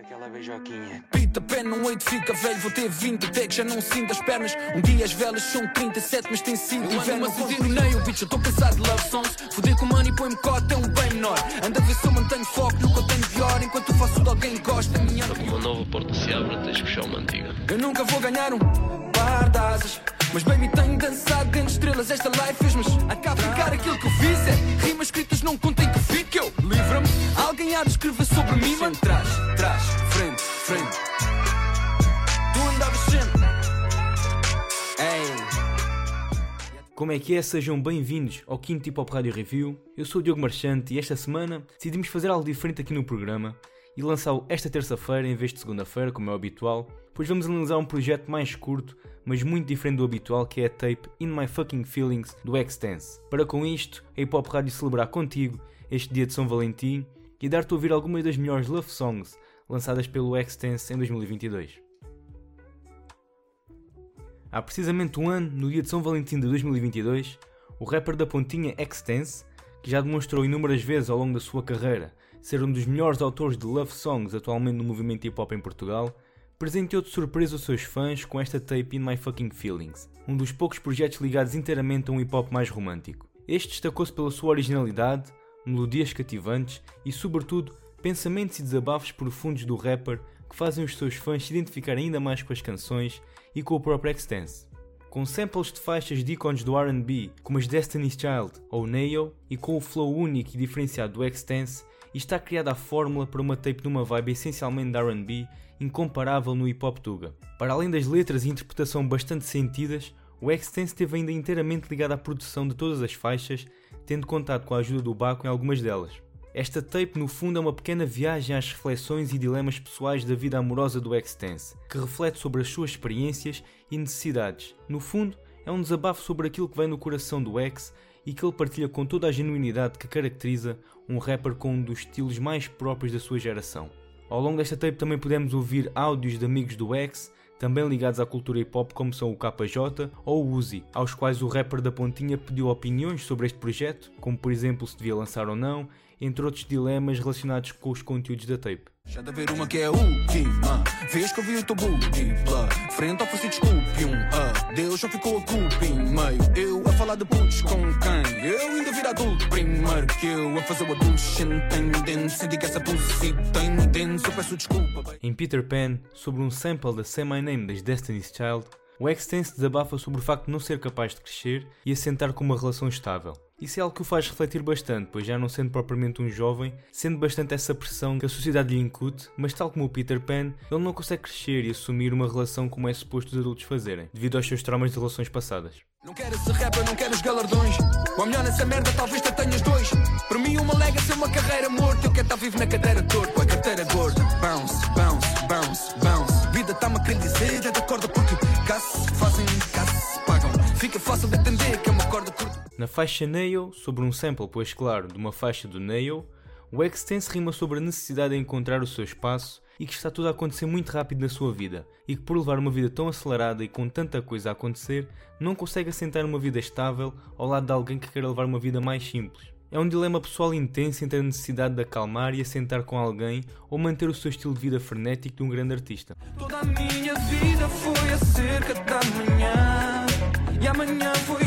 aquela beijoquinha. Pita, pé, não hei de ficar velho, vou ter 20 até que já não sinto as pernas. Um dia as velas são 37, mas tem 5 inverno. Eu ando a nem o bitch, eu estou cansado de love songs. Foder com money, põe-me cote, é um bem menor. Anda a ver se eu mantenho foco no que eu tenho pior. Enquanto faço de alguém que gosta, a minha. Uma nova porta se abre, tens que fechar uma antiga. Eu nunca vou ganhar um par de asas. Mas baby, tenho dançado dentro de estrelas. Esta life fez-me a ficar aquilo que eu fiz. É rimas escritas, não contem que fique. Eu livra-me. Alguém há de escrever sobre mim, mano. Trás, trás, frente, frente. Tu andavas sempre. Ei. Como é que é? Sejam bem-vindos ao Quinto Hip Hop Rádio Review. Eu sou o Diogo Marchante e esta semana decidimos fazer algo diferente aqui no programa e lançá-lo esta terça-feira em vez de segunda-feira, como é habitual, pois vamos analisar um projeto mais curto, mas muito diferente do habitual, que é a tape In My Fucking Feelings do X-Tense. Para com isto, a Hip Hop Rádio celebrar contigo este dia de São Valentim e dar-te a ouvir algumas das melhores love songs lançadas pelo X-Tense em 2022. Há precisamente um ano, no dia de São Valentim de 2022, o rapper da pontinha X-Tense, que já demonstrou inúmeras vezes ao longo da sua carreira ser um dos melhores autores de love songs atualmente no movimento hip hop em Portugal, presenteou de surpresa os seus fãs com esta tape In My Fucking Feelings, um dos poucos projetos ligados inteiramente a um hip hop mais romântico. Este destacou-se pela sua originalidade, melodias cativantes e, sobretudo, pensamentos e desabafos profundos do rapper que fazem os seus fãs se identificar ainda mais com as canções e com o próprio Extense. Com samples de faixas de ícones do R&B, como as Destiny's Child ou Neo, e com o flow único e diferenciado do Extense, está criada a fórmula para uma tape numa vibe essencialmente de R&B, incomparável no hip hop tuga. Para além das letras e interpretação bastante sentidas, o Extense esteve ainda inteiramente ligado à produção de todas as faixas, tendo contato com a ajuda do Baco em algumas delas. Esta tape, no fundo, é uma pequena viagem às reflexões e dilemas pessoais da vida amorosa do Extense, que reflete sobre as suas experiências e necessidades. No fundo, é um desabafo sobre aquilo que vem no coração do X e que ele partilha com toda a genuinidade que caracteriza um rapper com um dos estilos mais próprios da sua geração. Ao longo desta tape também podemos ouvir áudios de amigos do X, também ligados à cultura hip hop como são o KJ ou o Uzi, aos quais o rapper da pontinha pediu opiniões sobre este projeto, como por exemplo se devia lançar ou não, entre outros dilemas relacionados com os conteúdos da tape. Já ver uma que é última Vês que eu vi o teu booty frente ofereci desculpe um uh, Deus já ficou a culpa em meio. Eu a falar de putos com quem? Eu ainda vir adulto. Primeiro que eu A fazer o adolescente Senti que essa peço desculpa. Em Peter Pan, sobre um sample da Say My Name das Destiny's Child o Extense desabafa sobre o facto de não ser capaz de crescer e assentar com uma relação estável. Isso é algo que o faz refletir bastante, pois já não sendo propriamente um jovem, sendo bastante essa pressão que a sociedade lhe incute, mas tal como o Peter Pan, ele não consegue crescer e assumir uma relação como é suposto os adultos fazerem, devido aos seus traumas de relações passadas. Não quero esse rapper, não quero os galardões. Ou melhor nessa merda talvez tu tenhas dois. Para mim uma legacy é uma carreira morta. Eu quero estar vivo na cadeira torta Com a carteira gorda. Bounce, bounce, bounce, bounce Na faixa Nail, sobre um sample, pois claro, de uma faixa do Nail o Extense rima sobre a necessidade de encontrar o seu espaço e que está tudo a acontecer muito rápido na sua vida e que por levar uma vida tão acelerada e com tanta coisa a acontecer, não consegue assentar uma vida estável ao lado de alguém que quer levar uma vida mais simples. É um dilema pessoal intenso entre a necessidade de acalmar e assentar com alguém ou manter o seu estilo de vida frenético de um grande artista. Toda a minha vida foi acerca da manhã E amanhã foi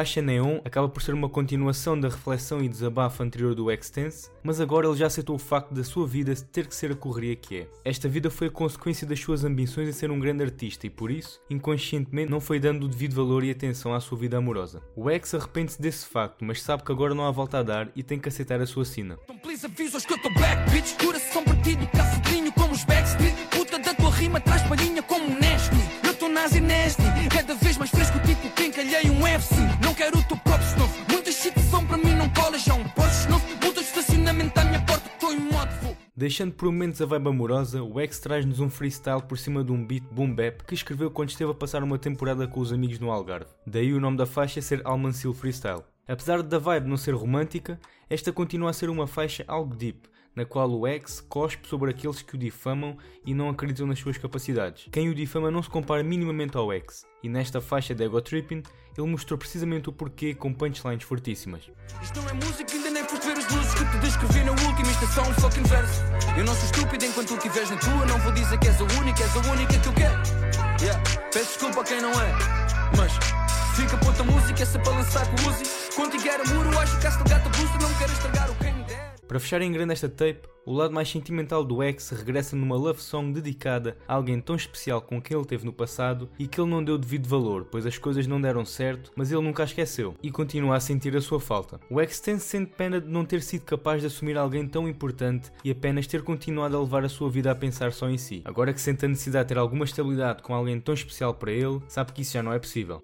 faixa Neon acaba por ser uma continuação da reflexão e desabafo anterior do Extense, mas agora ele já aceitou o facto da sua vida ter que ser a correria que é. Esta vida foi a consequência das suas ambições em ser um grande artista e por isso, inconscientemente, não foi dando o devido valor e atenção à sua vida amorosa. O X arrepende-se desse facto, mas sabe que agora não há volta a dar e tem que aceitar a sua sina. Então Deixando por momentos a vibe amorosa, o X traz-nos um freestyle por cima de um beat boom bap que escreveu quando esteve a passar uma temporada com os amigos no Algarve. Daí o nome da faixa ser Almancil Freestyle. Apesar da vibe não ser romântica, esta continua a ser uma faixa algo deep, na qual o X cospe sobre aqueles que o difamam e não acreditam nas suas capacidades. Quem o difama não se compara minimamente ao X, e nesta faixa de Ego Tripping ele mostrou precisamente o porquê com punchlines fortíssimas. Isto não é música, ainda nem foste ver os luzes que te descrevi na última estação, um fucking verso. Eu não sou estúpido enquanto tu estiveres na tua, não vou dizer que és a única, és a única que eu quero. Yeah. Peço desculpa a quem não é, mas fica puta música, essa para lançar com o Uzi. Contigo era muro, acho que esta gata busta, não quero estragar o quem der. Para fechar em grande esta tape, o lado mais sentimental do X regressa numa love song dedicada a alguém tão especial com quem ele teve no passado e que ele não deu devido valor, pois as coisas não deram certo, mas ele nunca a esqueceu e continua a sentir a sua falta. O X tem sente pena de não ter sido capaz de assumir alguém tão importante e apenas ter continuado a levar a sua vida a pensar só em si. Agora que sente a necessidade de ter alguma estabilidade com alguém tão especial para ele, sabe que isso já não é possível.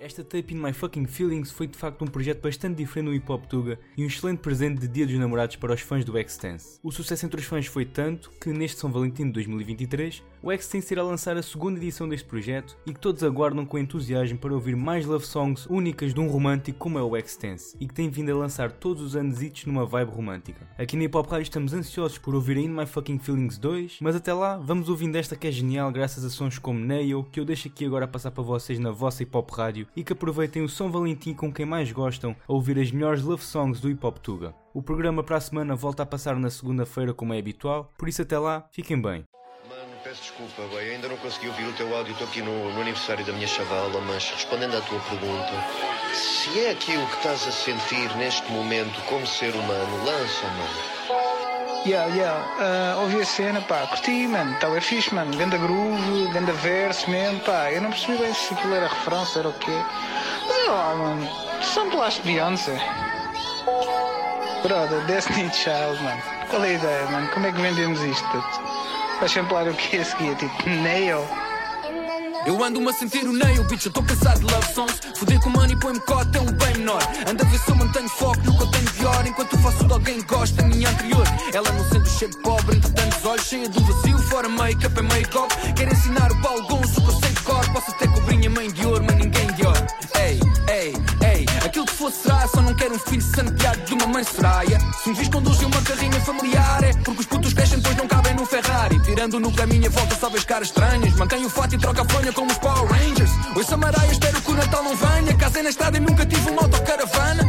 Esta Tape in My Fucking Feelings foi de facto um projeto bastante diferente no hip hop tuga e um excelente presente de Dia dos Namorados para os fãs do X-Tense. O sucesso entre os fãs foi tanto que neste São Valentim de 2023 o X-Tense irá lançar a segunda edição deste projeto e que todos aguardam com entusiasmo para ouvir mais love songs únicas de um romântico como é o X-Tense e que tem vindo a lançar todos os anos hits numa vibe romântica. Aqui na Hip Hop Radio estamos ansiosos por ouvir In My Fucking Feelings 2, mas até lá vamos ouvindo esta que é genial graças a sons como Nail que eu deixo aqui agora a passar para vocês na vossa Hip Hop Rádio e que aproveitem o São Valentim com quem mais gostam a ouvir as melhores love songs do hip hop Tuga. O programa para a semana volta a passar na segunda-feira como é habitual, por isso até lá, fiquem bem. Peço desculpa, bem, ainda não consegui ouvir o teu áudio, estou aqui no, no aniversário da minha chavala, mas respondendo à tua pergunta, se é aquilo que estás a sentir neste momento como ser humano, lança, mano. Yeah, yeah. Uh, ouvi a cena, pá, curti, mano. Estava é fixe, mano. Ganda groove, ganda verso mesmo, pá. Eu não percebi bem se aquilo era referência, era o quê. Mas, ó, mano, samplaste Beyoncé. Brother, Destiny Child, mano. Qual é a ideia, mano? Como é que vendemos isto, puto? Vais samplar o que a seguir? Tipo, Nail? Eu. Ando-me a sentir o nail, bitch, eu tô cansado de love songs. Foder com money, põe-me cote, é um bem menor. Anda a ver se eu mantenho foco no que eu tenho pior Enquanto faço de alguém gosta, minha anterior. Ela não sente o cheiro pobre, entre tantos olhos Cheia um vazio, fora make-up e make-up. Quer ensinar o Paulo Gonço, que eu sei de cor. Posso até cobrir minha mãe de ouro, mas ninguém de ouro. Ei, ei, ei, aquilo que fosse será Só não quero um filho santeado de uma mãe seraia Se um giz conduzem uma carrinha familiar Tirando no caminho a volta, só vês caras estranhas. Mantém o fato e troca a fronha como os Power Rangers. Oi, Maraia, espero que o Natal não venha. Casei na estrada e nunca tive uma autocaravana.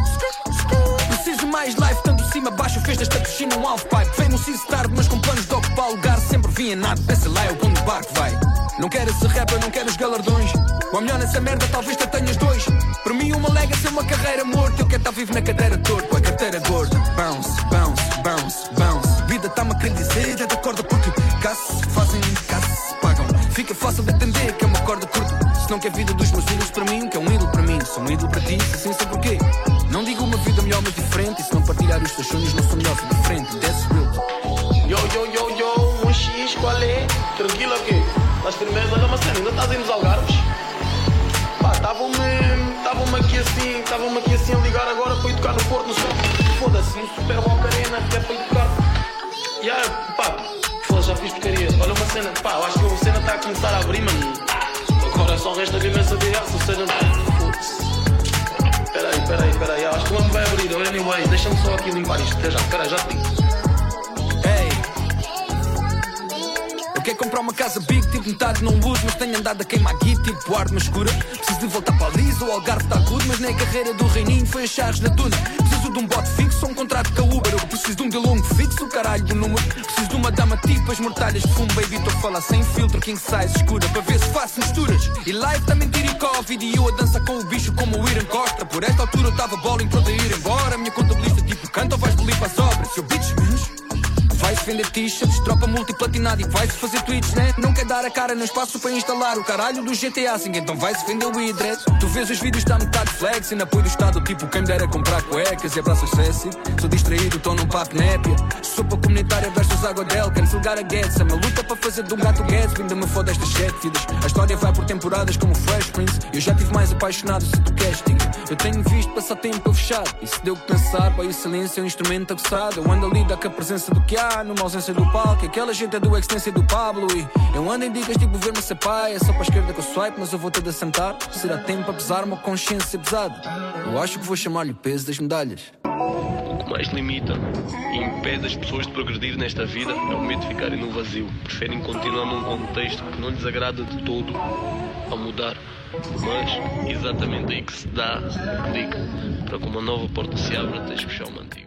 Preciso mais live, tanto cima baixo Fez desta piscina um half-pipe Vem no CIS tarde, mas com planos de ocupar lugar Sempre vinha nada, pensa lá, é o onde o barco vai. Não quero esse rapper, não quero os galardões. Ou melhor nessa merda, talvez tu tenhas dois. Para mim uma lega ser uma carreira morta Eu quero estar vivo na cadeira torta, com a carteira gorda Bounce, bounce, bounce, bounce. Vida tá-me a querer dizer, é da corda porque não quer vida dos meus ídolos para mim Que é um ídolo para mim, sou um ídolo para ti Se assim sei porquê Não digo uma vida melhor mas diferente E se não partilhar os teus sonhos não sou melhor, sou diferente That's real Yo, yo, yo, yo, um X, qual é? Tranquilo aqui. Mas primeiro, olha uma cena, ainda estás aí nos Algarves? Pá, estavam-me estavam-me aqui assim, estavam-me aqui assim a ligar agora para ir tocar no Porto, no som. Foda-se, no Super Boca Arena, que é para ir tocar. E aí, pá, foda já fiz porcaria. Olha uma cena, pá, acho que a cena está a começar a abrir, mano. Agora só resta ver essa BR, se seja. Foda-se. Peraí, peraí, peraí, acho que o homem vai abrir. Anyway, deixa-me só aqui limpar isto, até já, peraí, já te. Eu quero comprar uma casa big, tipo metade não uso, mas tenho andado a queimar guito, tipo arma escura. Preciso de voltar para a Lisa, o Algarve está good, mas nem a carreira do reininho foi a chaves na tuna. Preciso de um bote fixo ou um contrato com de longo fixo, o caralho do número. Preciso de uma dama tipo as mortalhas de fumo, baby. Estou a falar sem filtro, king size escura, para ver se faço misturas. E live tá mentir e Covid, e eu a dança com o bicho como o Irã Costa. Por esta altura eu tava bowling pronto a ir embora. Minha contabilista tipo canta ou vais bolir para as obras. Seu bitch, Vender t-shirts, tropa multiplatinado e vai-se fazer tweets, né? Não quer dar a cara no espaço para instalar o caralho do GTA assim, então vai-se vender o idred. Tu vês os vídeos, está metade flex, em apoio do Estado, tipo quem dera comprar cuecas e abraços sexy. Sou distraído, tô num papo népia. Sopa comunitária versus água del, cancel a Guedes. A minha luta para fazer de um gato Guedes, ainda me foda estas sete vidas. A história vai por temporadas como Fresh Prince. Eu já tive mais apaixonado se do casting. Eu tenho visto passar tempo a fechar. E se deu que pensar, pai, o silêncio é um instrumento aguçado. Eu ando a lidar com a presença do que há numa ausência do palco. Aquela gente é do Extense do Pablo. E eu ando em dicas tipo ver-me ser pai. É só para esquerda que eu swipe, mas eu vou ter de assentar. Será tempo a pesar uma consciência pesada. Eu acho que vou chamar-lhe peso das medalhas. O que mais limita e impede as pessoas de progredir nesta vida é o medo de ficarem no vazio. Preferem continuar num contexto que não lhes agrada de todo a mudar. Mas exatamente aí que se dá dica para que uma nova porta se abra, tens que fechar o antiga.